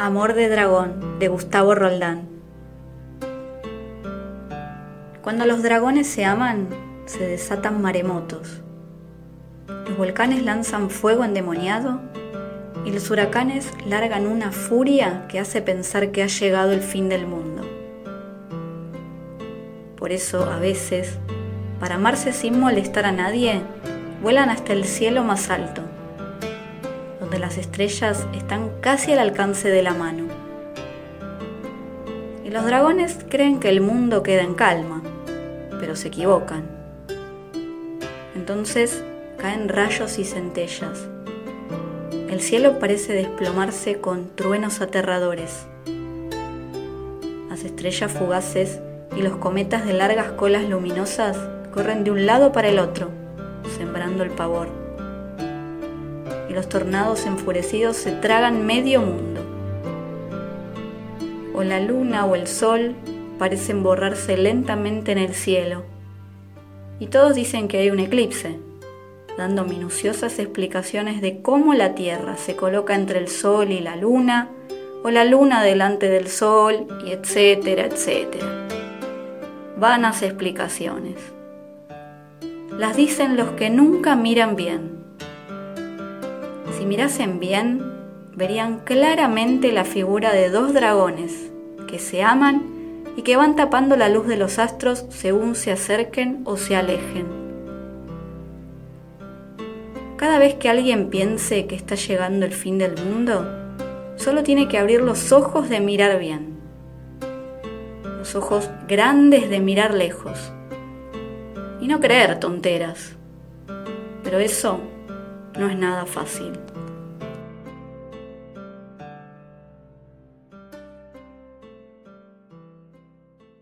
Amor de Dragón de Gustavo Roldán. Cuando los dragones se aman, se desatan maremotos. Los volcanes lanzan fuego endemoniado y los huracanes largan una furia que hace pensar que ha llegado el fin del mundo. Por eso, a veces, para amarse sin molestar a nadie, vuelan hasta el cielo más alto, donde las estrellas están casi al alcance de la mano. Y los dragones creen que el mundo queda en calma, pero se equivocan. Entonces caen rayos y centellas. El cielo parece desplomarse con truenos aterradores. Las estrellas fugaces y los cometas de largas colas luminosas corren de un lado para el otro, sembrando el pavor. Y los tornados enfurecidos se tragan medio mundo. O la luna o el sol parecen borrarse lentamente en el cielo. Y todos dicen que hay un eclipse, dando minuciosas explicaciones de cómo la Tierra se coloca entre el sol y la luna, o la luna delante del sol, y etcétera, etcétera. Vanas explicaciones las dicen los que nunca miran bien. Si mirasen bien, verían claramente la figura de dos dragones que se aman y que van tapando la luz de los astros según se acerquen o se alejen. Cada vez que alguien piense que está llegando el fin del mundo, solo tiene que abrir los ojos de mirar bien, los ojos grandes de mirar lejos y no creer tonteras. Pero eso no es nada fácil.